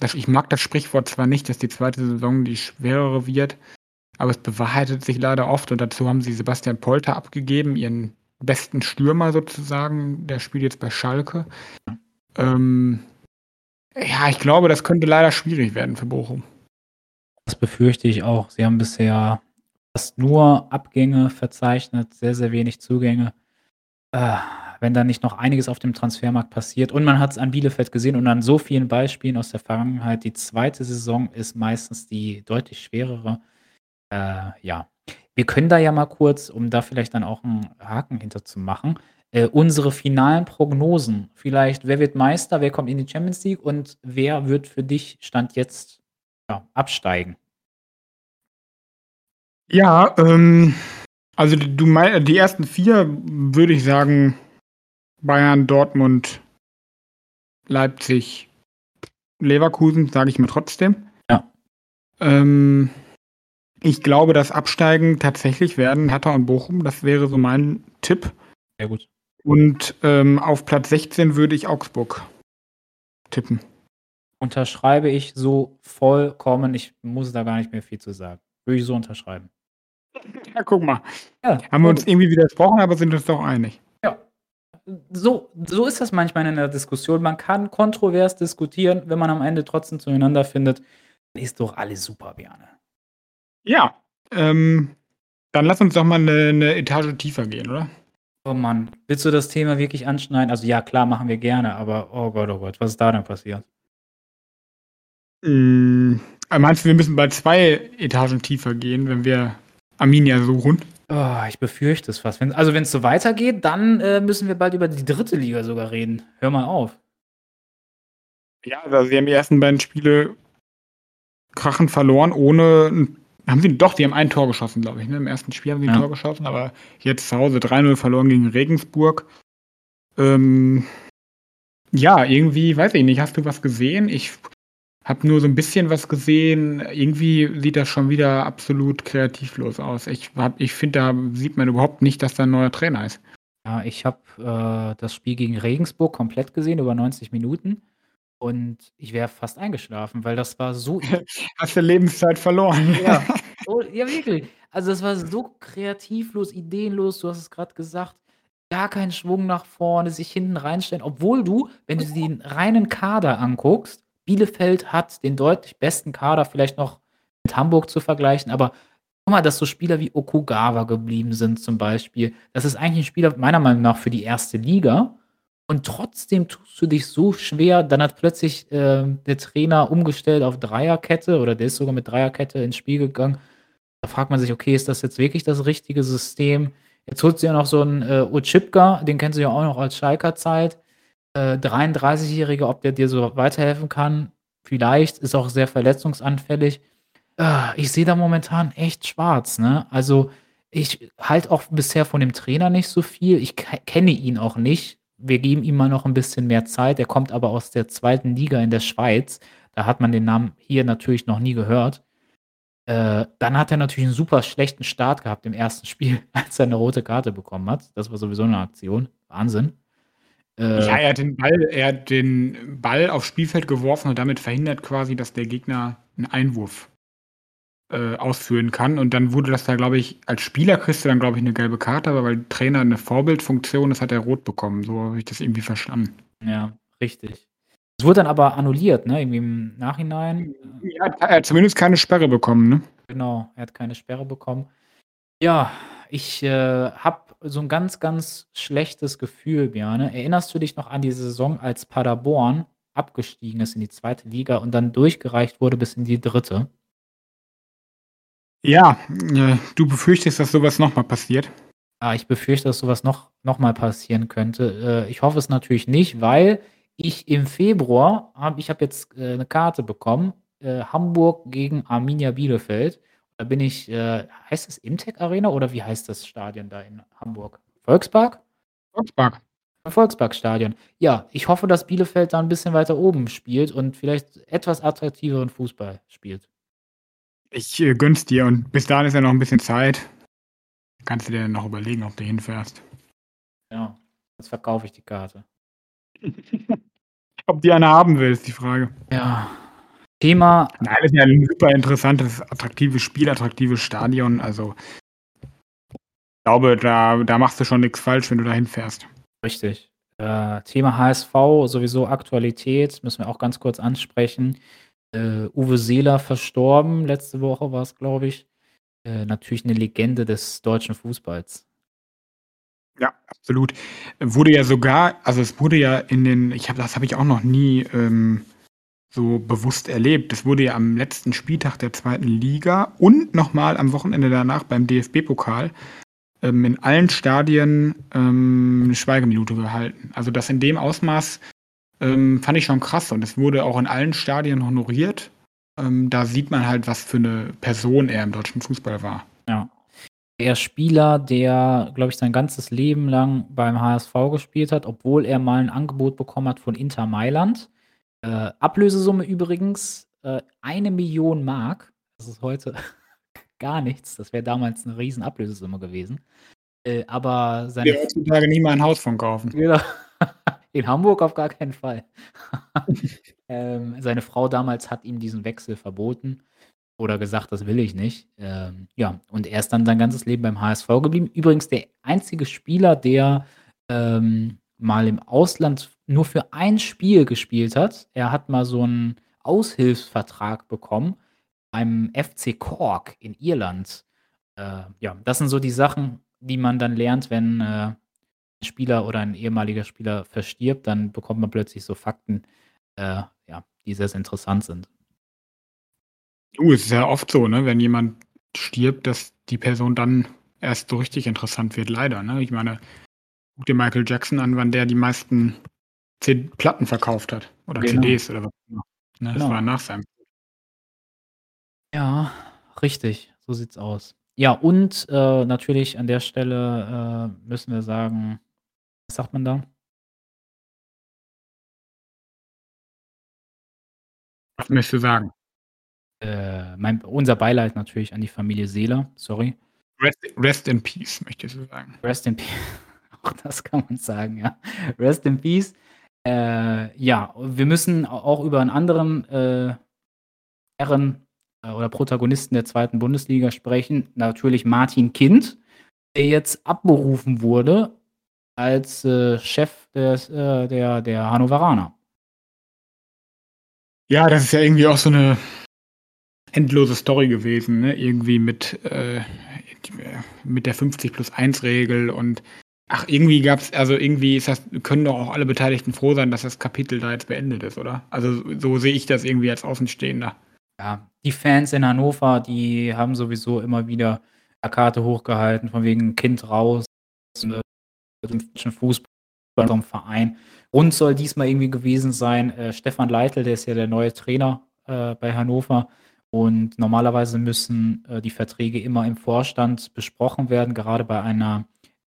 das, ich mag das Sprichwort zwar nicht, dass die zweite Saison die schwerere wird, aber es bewahrheitet sich leider oft und dazu haben sie Sebastian Polter abgegeben, ihren besten Stürmer sozusagen. Der spielt jetzt bei Schalke. Ähm, ja, ich glaube, das könnte leider schwierig werden für Bochum. Das befürchte ich auch. Sie haben bisher fast nur Abgänge verzeichnet, sehr, sehr wenig Zugänge. Äh, wenn da nicht noch einiges auf dem Transfermarkt passiert. Und man hat es an Bielefeld gesehen und an so vielen Beispielen aus der Vergangenheit. Die zweite Saison ist meistens die deutlich schwerere. Äh, ja, wir können da ja mal kurz, um da vielleicht dann auch einen Haken hinter zu machen, äh, unsere finalen Prognosen. Vielleicht, wer wird Meister, wer kommt in die Champions League und wer wird für dich Stand jetzt ja, absteigen? Ja, ähm, also du mein, die ersten vier würde ich sagen Bayern, Dortmund, Leipzig, Leverkusen, sage ich mir trotzdem. Ja. Ähm, ich glaube, das Absteigen tatsächlich werden Hertha und Bochum. Das wäre so mein Tipp. Sehr gut. Und ähm, auf Platz 16 würde ich Augsburg tippen. Unterschreibe ich so vollkommen. Ich muss da gar nicht mehr viel zu sagen. Würde ich so unterschreiben. Ja, guck mal. Ja, Haben wir uns irgendwie widersprochen, aber sind uns doch einig. Ja. So, so ist das manchmal in der Diskussion. Man kann kontrovers diskutieren, wenn man am Ende trotzdem zueinander findet. Ist doch alles super, Björne. Ja. Ähm, dann lass uns doch mal eine, eine Etage tiefer gehen, oder? Oh Mann, willst du das Thema wirklich anschneiden? Also ja, klar, machen wir gerne, aber oh Gott, oh Gott, was ist da denn passiert? Mmh, meinst du, wir müssen bei zwei Etagen tiefer gehen, wenn wir Arminia suchen. Oh, ich befürchte es fast. Wenn, also wenn es so weitergeht, dann äh, müssen wir bald über die dritte Liga sogar reden. Hör mal auf. Ja, also sie haben die ersten beiden Spiele krachen verloren, ohne. Haben sie doch, die haben ein Tor geschossen, glaube ich. Ne? Im ersten Spiel haben sie ein ja. Tor geschossen, aber jetzt zu Hause 3-0 verloren gegen Regensburg. Ähm, ja, irgendwie, weiß ich nicht, hast du was gesehen? Ich habe nur so ein bisschen was gesehen. Irgendwie sieht das schon wieder absolut kreativlos aus. Ich, ich finde, da sieht man überhaupt nicht, dass da ein neuer Trainer ist. Ja, ich habe äh, das Spiel gegen Regensburg komplett gesehen, über 90 Minuten. Und ich wäre fast eingeschlafen, weil das war so. Hast du Lebenszeit verloren? Ja, oh, ja wirklich. Also, das war so kreativlos, ideenlos. Du hast es gerade gesagt. gar keinen Schwung nach vorne, sich hinten reinstellen, obwohl du, wenn du den reinen Kader anguckst, Bielefeld hat den deutlich besten Kader, vielleicht noch mit Hamburg zu vergleichen, aber guck mal, dass so Spieler wie Okugawa geblieben sind zum Beispiel. Das ist eigentlich ein Spieler meiner Meinung nach für die erste Liga und trotzdem tust du dich so schwer. Dann hat plötzlich äh, der Trainer umgestellt auf Dreierkette oder der ist sogar mit Dreierkette ins Spiel gegangen. Da fragt man sich, okay, ist das jetzt wirklich das richtige System? Jetzt holt sie ja noch so einen äh, Uchipka, den kennst du ja auch noch als Schalker Zeit. Äh, 33-Jährige, ob der dir so weiterhelfen kann, vielleicht, ist auch sehr verletzungsanfällig. Äh, ich sehe da momentan echt schwarz, ne? Also ich halte auch bisher von dem Trainer nicht so viel. Ich kenne ihn auch nicht wir geben ihm mal noch ein bisschen mehr Zeit. Er kommt aber aus der zweiten Liga in der Schweiz. Da hat man den Namen hier natürlich noch nie gehört. Äh, dann hat er natürlich einen super schlechten Start gehabt im ersten Spiel, als er eine rote Karte bekommen hat. Das war sowieso eine Aktion. Wahnsinn. Äh, ja, er hat den Ball, er hat den Ball aufs Spielfeld geworfen und damit verhindert quasi, dass der Gegner einen Einwurf äh, ausführen kann. Und dann wurde das da, glaube ich, als Spieler kriegst du dann, glaube ich, eine gelbe Karte, aber weil Trainer eine Vorbildfunktion ist, hat er rot bekommen. So habe ich das irgendwie verstanden. Ja, richtig. Es wurde dann aber annulliert, ne? Irgendwie im Nachhinein. Ja, er hat zumindest keine Sperre bekommen, ne? Genau, er hat keine Sperre bekommen. Ja, ich äh, habe so ein ganz, ganz schlechtes Gefühl, Björn. Erinnerst du dich noch an die Saison, als Paderborn abgestiegen ist in die zweite Liga und dann durchgereicht wurde bis in die dritte? Ja, äh, du befürchtest, dass sowas nochmal passiert? Ja, ah, ich befürchte, dass sowas noch noch mal passieren könnte. Äh, ich hoffe es natürlich nicht, weil ich im Februar habe ich habe jetzt, äh, 'ne Karte bekommen, Hamburg gegen Arminia Bielefeld. Da bin ich äh, heißt das Imtech Arena oder wie heißt das Stadion da in Hamburg? Volkspark? Volkspark. Volksparkstadion. Ja, ich hoffe, dass Bielefeld da ein bisschen weiter oben spielt und vielleicht etwas attraktiveren Fußball spielt. Ich äh, gönn's dir und bis dahin ist ja noch ein bisschen Zeit. Kannst du dir dann noch überlegen, ob du hinfährst. Ja, jetzt verkaufe ich die Karte. ob die eine haben willst, die Frage. Ja. Thema. Nein, das ist ja ein super interessantes, attraktives Spiel, attraktives Stadion. Also, ich glaube, da, da machst du schon nichts falsch, wenn du da hinfährst. Richtig. Äh, Thema HSV, sowieso Aktualität, müssen wir auch ganz kurz ansprechen. Äh, Uwe Seeler verstorben, letzte Woche war es, glaube ich. Äh, natürlich eine Legende des deutschen Fußballs. Ja, absolut. Wurde ja sogar, also es wurde ja in den, ich habe das habe ich auch noch nie ähm, so bewusst erlebt. Es wurde ja am letzten Spieltag der zweiten Liga und nochmal am Wochenende danach beim DFB-Pokal ähm, in allen Stadien ähm, eine Schweigeminute gehalten. Also das in dem Ausmaß ähm, fand ich schon krass und es wurde auch in allen Stadien honoriert. Ähm, da sieht man halt, was für eine Person er im deutschen Fußball war. Ja. Der Spieler, der, glaube ich, sein ganzes Leben lang beim HSV gespielt hat, obwohl er mal ein Angebot bekommen hat von Inter Mailand. Äh, Ablösesumme übrigens äh, eine Million Mark. Das ist heute gar nichts. Das wäre damals eine riesen Ablösesumme gewesen. Äh, aber seine. Wir heutzutage nie mal ein Haus von kaufen. Genau. In Hamburg auf gar keinen Fall. ähm, seine Frau damals hat ihm diesen Wechsel verboten oder gesagt, das will ich nicht. Ähm, ja, und er ist dann sein ganzes Leben beim HSV geblieben. Übrigens der einzige Spieler, der ähm, mal im Ausland nur für ein Spiel gespielt hat. Er hat mal so einen Aushilfsvertrag bekommen beim FC Cork in Irland. Äh, ja, das sind so die Sachen, die man dann lernt, wenn äh, Spieler oder ein ehemaliger Spieler verstirbt, dann bekommt man plötzlich so Fakten, äh, ja, die sehr, sehr interessant sind. Du, es ist ja oft so, ne, wenn jemand stirbt, dass die Person dann erst so richtig interessant wird, leider. Ne? Ich meine, guck dir Michael Jackson an, wann der die meisten Platten verkauft hat. Oder genau. CDs oder was Ne? Das genau. war nach seinem. Ja, richtig. So sieht's aus. Ja, und äh, natürlich an der Stelle äh, müssen wir sagen, was sagt man da? Was möchtest du sagen? Äh, mein unser Beileid natürlich an die Familie Seeler, sorry. Rest rest in peace, möchtest du sagen. Rest in peace. Auch das kann man sagen, ja. Rest in peace. Äh, ja, wir müssen auch über einen anderen, äh, Herren, äh, oder Protagonisten der zweiten Bundesliga sprechen. Natürlich Martin Kind, der jetzt abberufen wurde als, äh, Chef des äh, der der Hannoveraner. Ja, das ist ja irgendwie auch so 'ne endlose Story gewesen, ne? Irgendwie mit, äh, mit der 50+1-Regel und ach, irgendwie gab's also irgendwie ist das können doch auch alle Beteiligten froh sein, dass das Kapitel da jetzt beendet ist, oder? Also, so sehe ich das irgendwie als Außenstehender. Ja, die Fans in Hannover, die haben sowieso immer wieder Plakate hochgehalten von wegen „Kind raus“, äh, Fußball vom Verein. Grund soll diesmal irgendwie gewesen sein, äh, Stefan Leitl, der ist ja der neue Trainer, äh, bei Hannover und normalerweise müssen, äh, die Verträge immer im Vorstand besprochen werden, gerade bei einer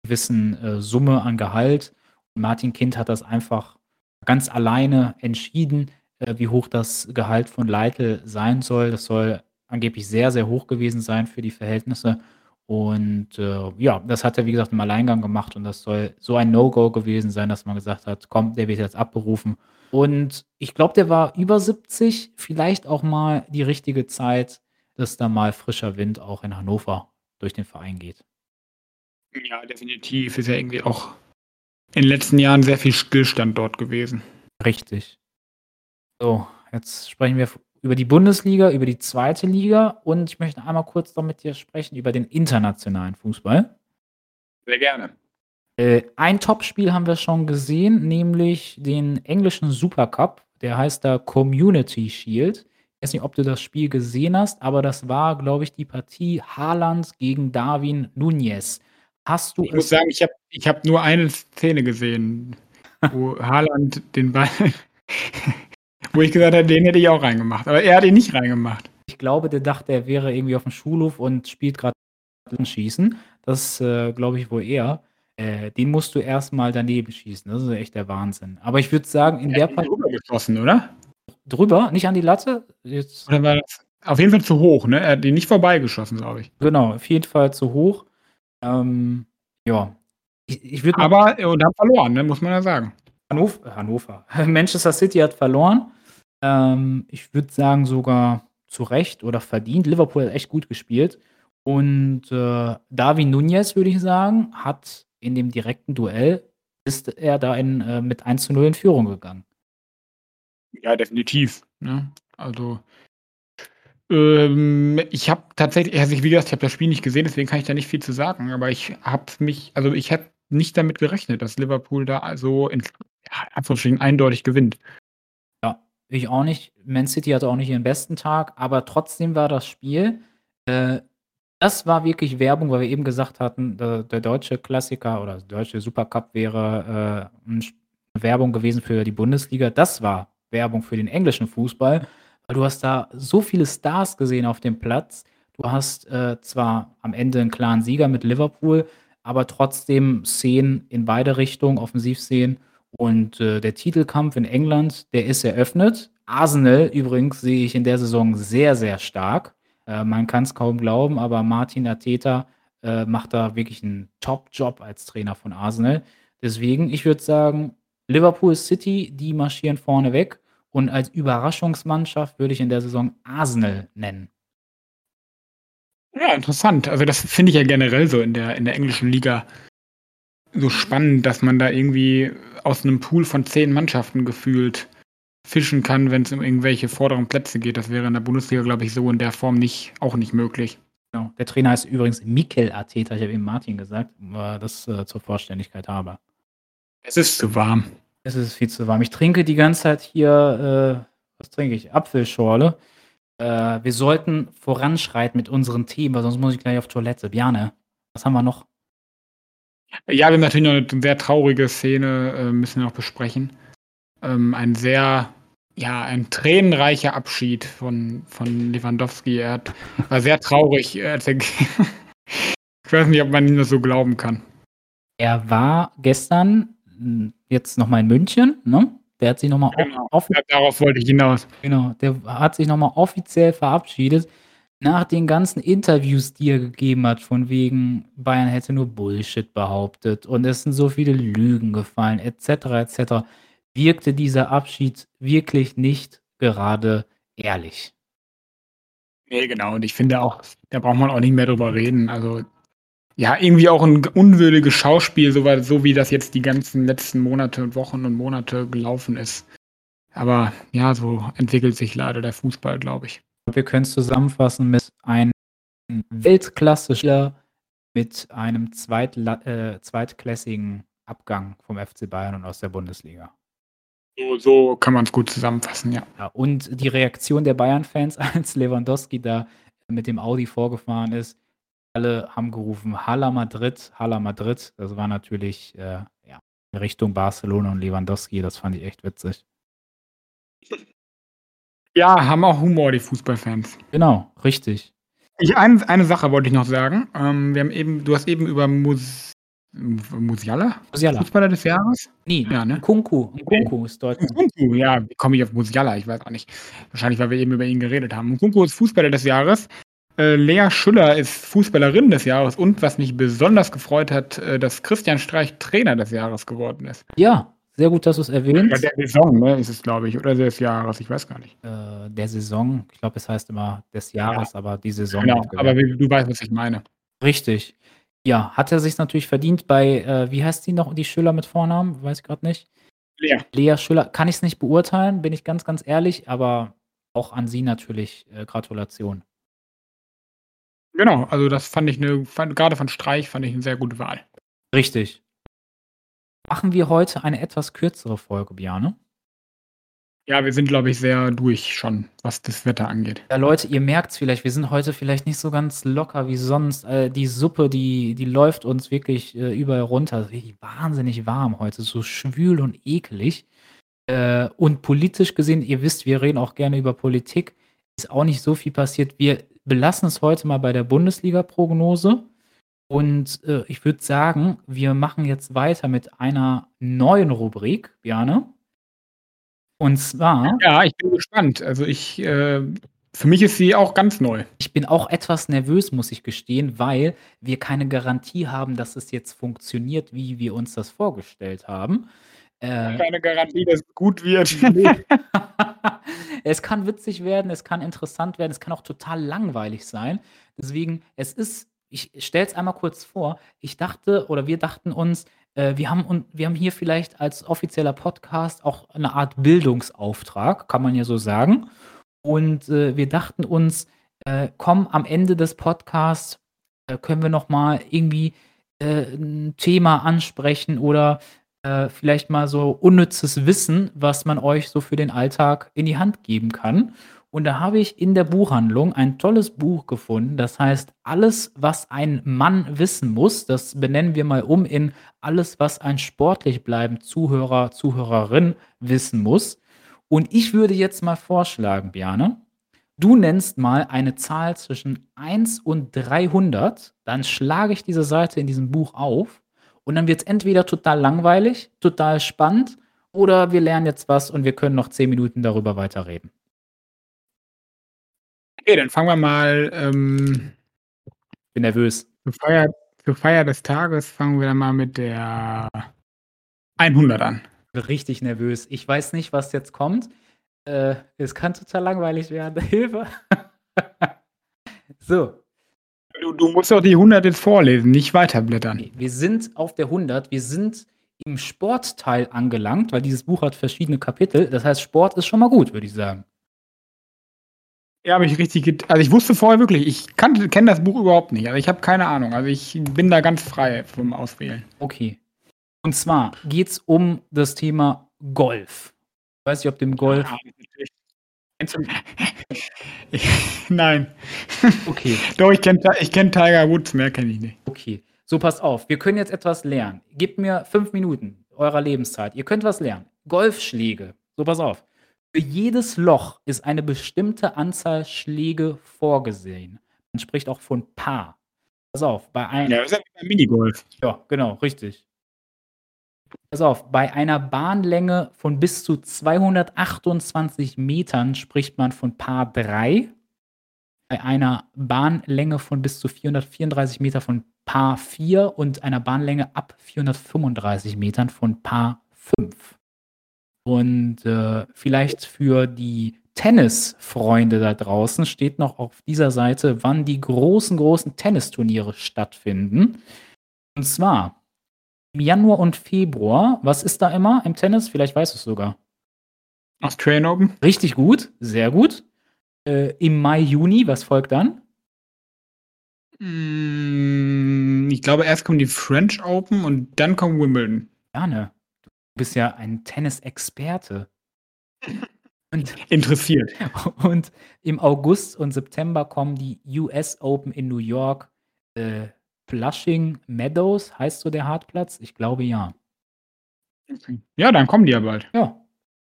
gewissen, äh, Summe an Gehalt. Martin Kind hat das einfach ganz alleine entschieden, äh, wie hoch das Gehalt von Leitl sein soll. Das soll angeblich sehr, sehr hoch gewesen sein für die Verhältnisse. Und, äh, ja, das hat er, wie gesagt, im Alleingang gemacht und das soll so ein No-Go gewesen sein, dass man gesagt hat: „Komm, der wird jetzt abberufen.“ Und ich glaube, der war über 70, vielleicht auch mal die richtige Zeit, dass da mal frischer Wind auch in Hannover durch den Verein geht. Ja, definitiv. Ist ja irgendwie auch in den letzten Jahren sehr viel Stillstand dort gewesen. Richtig. So, jetzt sprechen wir über die Bundesliga, über die zweite Liga und ich möchte einmal kurz noch mit dir sprechen über den internationalen Fußball. Sehr gerne. Äh, ein Topspiel haben wir schon gesehen, nämlich den englischen Supercup. Der heißt da Community Shield. Ich weiß nicht, ob du das Spiel gesehen hast, aber das war, glaube ich, die Partie Haaland gegen Darwin Núñez. Hast du Ich muss sagen, ich habe ich habe nur eine Szene gesehen, wo Haaland den Ball wo ich gesagt habe, den hätte ich auch reingemacht. Aber er hat ihn nicht reingemacht. Ich glaube, der dachte, er wäre irgendwie auf dem Schulhof und spielt gerade Schießen. Das, äh, glaube ich wohl eher. Äh, den musst du erst mal daneben schießen. Das ist echt der Wahnsinn. Aber ich würde sagen, in Er der hat ihn drüber geschossen, oder? drüber, nicht an die Latte? Jetzt Oder war das auf jeden Fall zu hoch, ne? Er hat den nicht vorbeigeschossen, glaube ich. Genau, auf jeden Fall zu hoch. Ähm, ja. Ich ich würde Aber und haben verloren, ne, muss man ja sagen. Hannov Hannover. Manchester City hat verloren. Ähm, ich würde sagen, sogar zu Recht oder verdient. Liverpool hat echt gut gespielt. Und, äh, Darwin Núñez, würde ich sagen, hat in dem direkten Duell ist er da in äh, mit 1:0 in Führung gegangen. Ja, definitiv, ne? Also, ähm, ich habe tatsächlich also, ich wie gesagt, ich habe das Spiel nicht gesehen, deswegen kann ich da nicht viel zu sagen, aber ich habe mich also, ich hätte nicht damit gerechnet, dass Liverpool da also in ja, eindeutig gewinnt. Ja, ich auch nicht. Man City hatte auch nicht ihren besten Tag, aber trotzdem war das Spiel äh, das war wirklich Werbung, weil wir eben gesagt hatten, der der deutsche Klassiker oder deutsche Supercup wäre, äh, Werbung gewesen für die Bundesliga. Das war Werbung für den englischen Fußball, weil du hast da so viele Stars gesehen auf dem Platz. Du hast, äh, zwar am Ende 'n klaren Sieger mit Liverpool, aber trotzdem Szenen in beide Richtungen, Offensivszenen und, äh, der Titelkampf in England, der ist eröffnet. Arsenal übrigens sehe ich in der Saison sehr, sehr stark. Äh, man kann's kaum glauben, aber Martin Arteta, äh, macht da wirklich 'n Top-Job als Trainer von Arsenal. Deswegen, ich würde sagen, Liverpool City, die marschieren vorne weg und als Überraschungsmannschaft würde ich in der Saison Arsenal nennen. Ja, interessant. Also, das finde ich ja generell so in der in der englischen Liga so spannend, dass man da irgendwie aus 'nem Pool von 10 Mannschaften gefühlt fischen kann, wenn's um irgendwelche vorderen Plätze geht. Das wäre in der Bundesliga, glaube ich, so in der Form nicht auch nicht möglich. Genau. Der Trainer heißt übrigens Mikel Arteta. Ich habe eben Martin gesagt, äh, das, äh, zur Vollständigkeit halber. Es ist zu warm. Es ist viel zu warm. Ich trinke die ganze Zeit hier, äh was trinke ich? Apfelschorle. Äh, wir sollten voranschreiten mit unseren Themen, weil sonst muss ich gleich auf Toilette. Bjarne, was haben wir noch? Ja, wir haben natürlich noch 'ne sehr traurige Szene, äh, müssen wir noch besprechen. Ähm, ein sehr ja, ein tränenreicher Abschied von von Lewandowski. Er hat war sehr traurig, als er ich weiß nicht, ob man ihm das so glauben kann. Er war gestern, jetzt noch mal in München, ne? Der hat sich noch mal Genau, off ja, darauf wollte ich hinaus. Genau, der hat sich noch mal offiziell verabschiedet nach den ganzen Interviews, die er gegeben hat, von wegen Bayern hätte nur Bullshit behauptet und es sind so viele Lügen gefallen et cetera, et cetera. Wirkte dieser Abschied wirklich nicht gerade ehrlich. Ne, genau. Und ich finde auch, da braucht man auch nicht mehr drüber reden. Also, ja, irgendwie auch ein unwürdiges Schauspiel, so, so wie das jetzt die ganzen letzten Monate, Wochen und Monate gelaufen ist. Aber ja, so entwickelt sich leider der Fußball, glaube ich. Wir können es zusammenfassen mit einem Weltklasse-Spieler mit einem Zweitla äh, zweitklassigen Abgang vom FC Bayern und aus der Bundesliga. So, so kann man es gut zusammenfassen, ja. ja. Und die Reaktion der Bayern-Fans, als Lewandowski da mit dem Audi vorgefahren ist, alle haben gerufen, Hala Madrid, Hala Madrid. Das war natürlich äh, ja, in Richtung Barcelona und Lewandowski. Das fand ich echt witzig. Ja, haben auch Humor, die Fußballfans. Genau, richtig. Ich, ein, eine Sache wollte ich noch sagen. Ähm, wir haben eben, du hast eben über Mus Musiala? Musiala. Fußballer des Jahres? Nee, ja, ne? Kunku. Kunku ist Deutschland. Kunku, ja, wie komme ich auf Musiala? Ich weiß auch nicht. Wahrscheinlich, weil wir eben über ihn geredet haben. Kunku ist Fußballer des Jahres. Äh, Lea Schüller ist Fußballerin des Jahres und was mich besonders gefreut hat, äh, dass Christian Streich Trainer des Jahres geworden ist. Ja, sehr gut, dass du es erwähnst. Ja, der Saison, ne, ist es, glaube ich, oder des Jahres, ich weiß gar nicht. Äh, der Saison, ich glaube, es heißt immer des Jahres, ja. aber die Saison. Genau, aber du weißt, was ich meine. Richtig. Ja, hat er sich natürlich verdient bei, äh, wie heißt die noch, die Schüller mit Vornamen? Weiß ich gerade nicht. Lea. Lea Schüller, kann ich es nicht beurteilen, bin ich ganz, ganz ehrlich, aber auch an sie natürlich äh, Gratulation. Genau, also das fand ich eine, gerade von Streich fand ich eine sehr gute Wahl. Richtig. Machen wir heute eine etwas kürzere Folge, Bjane? Ja, wir sind, glaube ich, sehr durch schon, was das Wetter angeht. Ja, Leute, ihr merkt es vielleicht, wir sind heute vielleicht nicht so ganz locker wie sonst. Äh, die Suppe, die, die läuft uns wirklich äh, überall runter. wahnsinnig warm heute, so schwül und eklig. Äh, und politisch gesehen, ihr wisst, wir reden auch gerne über Politik, ist auch nicht so viel passiert. Wir belassen es heute mal bei der Bundesliga-Prognose. Und äh, ich würde sagen, wir machen jetzt weiter mit einer neuen Rubrik, Bjane. Und zwar. Ja, ich bin gespannt. Also ich, äh, für mich ist sie auch ganz neu. Ich bin auch etwas nervös, muss ich gestehen, weil wir keine Garantie haben, dass es jetzt funktioniert, wie wir uns das vorgestellt haben. Äh, keine Garantie, dass es gut wird. es kann witzig werden, es kann interessant werden, es kann auch total langweilig sein. Deswegen, es ist, ich stelle es einmal kurz vor, ich dachte oder wir dachten uns, äh, wir, haben, wir haben hier vielleicht als offizieller Podcast auch eine Art Bildungsauftrag, kann man ja so sagen. Und äh, wir dachten uns, äh, komm, am Ende des Podcasts äh, können wir noch mal irgendwie äh, ein Thema ansprechen oder äh, vielleicht mal so unnützes Wissen, was man euch so für den Alltag in die Hand geben kann. Und da habe ich in der Buchhandlung ein tolles Buch gefunden, das heißt Alles, was ein Mann wissen muss. Das benennen wir mal um in Alles, was ein sportlich bleibend Zuhörer, Zuhörerin wissen muss. Und ich würde jetzt mal vorschlagen, Bjane, du nennst mal eine Zahl zwischen 1 und 300, dann schlage ich diese Seite in diesem Buch auf und dann wird es entweder total langweilig, total spannend oder wir lernen jetzt was und wir können noch zehn Minuten darüber weiterreden. Okay, dann fangen wir mal. Ähm, Bin nervös. Zur Feier, zur Feier des Tages fangen wir dann mal mit der 100 an. Richtig nervös. Ich weiß nicht, was jetzt kommt. Äh, es kann total langweilig werden. Hilfe. so, Du, du musst doch die 100 jetzt vorlesen, nicht weiterblättern. Wir sind auf der 100. Wir sind im Sportteil angelangt, weil dieses Buch hat verschiedene Kapitel. Das heißt, Sport ist schon mal gut, würde ich sagen. Ja, habe ich richtig. Also ich wusste vorher wirklich, ich kenne das Buch überhaupt nicht. Also ich habe keine Ahnung. Also ich bin da ganz frei vom Auswählen. Okay. Und zwar geht es um das Thema Golf. Ich weiß nicht, ob dem Golf. Ja, Nein. Okay. Doch, ich kenne ich kenn Tiger Woods, mehr kenne ich nicht. Okay. So, passt auf. Wir können jetzt etwas lernen. Gebt mir fünf Minuten eurer Lebenszeit. Ihr könnt was lernen. Golfschläge. So, pass auf. Für jedes Loch ist eine bestimmte Anzahl Schläge vorgesehen. Man spricht auch von Paar. Pass auf, bei einem. Ja, das ist ja wie Minigolf. Ja, genau, richtig. Pass auf, bei einer Bahnlänge von bis zu 228 Metern spricht man von Paar 3. Bei einer Bahnlänge von bis zu 434 Metern von Paar 4 und einer Bahnlänge ab 435 Metern von Paar 5. Und äh, vielleicht für die Tennisfreunde da draußen steht noch auf dieser Seite, wann die großen, großen Tennisturniere stattfinden. Und zwar im Januar und Februar. Was ist da immer im Tennis? Vielleicht weißt du es sogar. Australian Open. Richtig gut, sehr gut. Äh, Im Mai, Juni, was folgt dann? Mm, ich glaube, erst kommen die French Open und dann kommt Wimbledon. Gerne. Du bist ja ein Tennisexperte. Und, Interessiert. Und im August und September kommen die US Open in New York. Äh, Flushing Meadows heißt so der Hartplatz? Ich glaube ja. Ja, dann kommen die ja bald. Ja.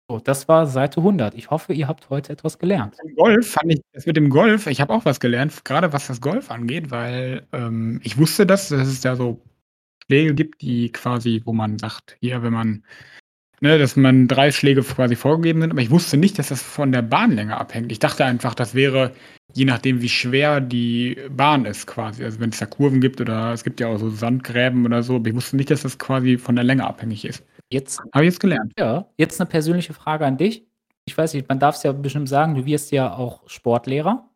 So, das war Seite 100. Ich hoffe, ihr habt heute etwas gelernt. Golf fand ich, das mit dem Golf, ich habe auch was gelernt, gerade was das Golf angeht, weil ähm, ich wusste das, dass es da so Schläge gibt, die quasi, wo man sagt, hier, wenn man, ne, dass man drei Schläge quasi vorgegeben sind, aber ich wusste nicht, dass das von der Bahnlänge abhängt. Ich dachte einfach, das wäre je nachdem, wie schwer die Bahn ist quasi. Also wenn es da Kurven gibt oder es gibt ja auch so Sandgräben oder so, aber ich wusste nicht, dass das quasi von der Länge abhängig ist. Jetzt habe ich jetzt gelernt. Ja, jetzt eine persönliche Frage an dich. Ich weiß nicht, man darf es ja bestimmt sagen, du wirst ja auch Sportlehrer.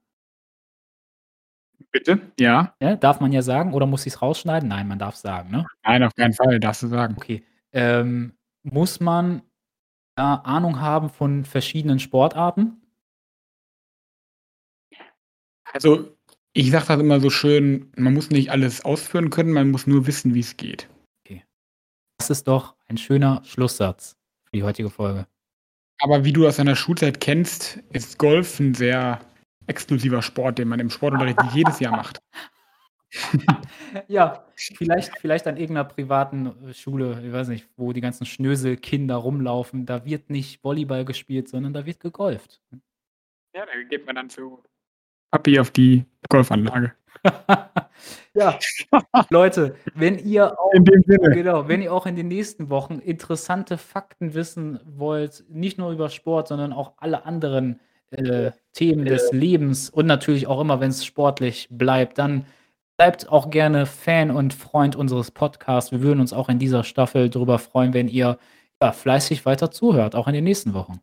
Bitte? Ja. ja darf man ja sagen oder muss ich es rausschneiden? Nein, man darf es sagen, ne? Nein, auf keinen Fall, darfst du sagen. Okay. Ähm, muss man da Ahnung haben von verschiedenen Sportarten? Also, ich sage das immer so schön, man muss nicht alles ausführen können, man muss nur wissen, wie es geht. Das ist doch ein schöner Schlusssatz für die heutige Folge. Aber wie du aus deiner Schulzeit kennst, ist Golf ein sehr exklusiver Sport, den man im Sportunterricht jedes Jahr macht. ja, vielleicht, vielleicht an irgendeiner privaten Schule, ich weiß nicht, wo die ganzen Schnöselkinder rumlaufen. Da wird nicht Volleyball gespielt, sondern da wird gegolft. Ja, da geht man dann zu Papi auf die Golfanlage. ja, Leute, wenn ihr auch, in dem Sinne. genau, wenn ihr auch in den nächsten Wochen interessante Fakten wissen wollt, nicht nur über Sport, sondern auch alle anderen äh, Themen des Lebens und natürlich auch immer, wenn es sportlich bleibt, dann bleibt auch gerne Fan und Freund unseres Podcasts. Wir würden uns auch in dieser Staffel darüber freuen, wenn ihr ja, fleißig weiter zuhört, auch in den nächsten Wochen.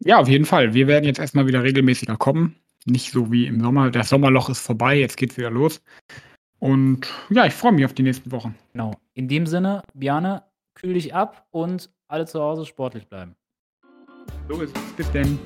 Ja, auf jeden Fall. Wir werden jetzt erstmal wieder regelmäßiger kommen. Nicht so wie im Sommer. Das Sommerloch ist vorbei, jetzt geht's wieder los. Und ja, ich freue mich auf die nächsten Wochen. Genau. In dem Sinne, Bjane, kühl dich ab und alle zu Hause sportlich bleiben. So ist es. Bis denn.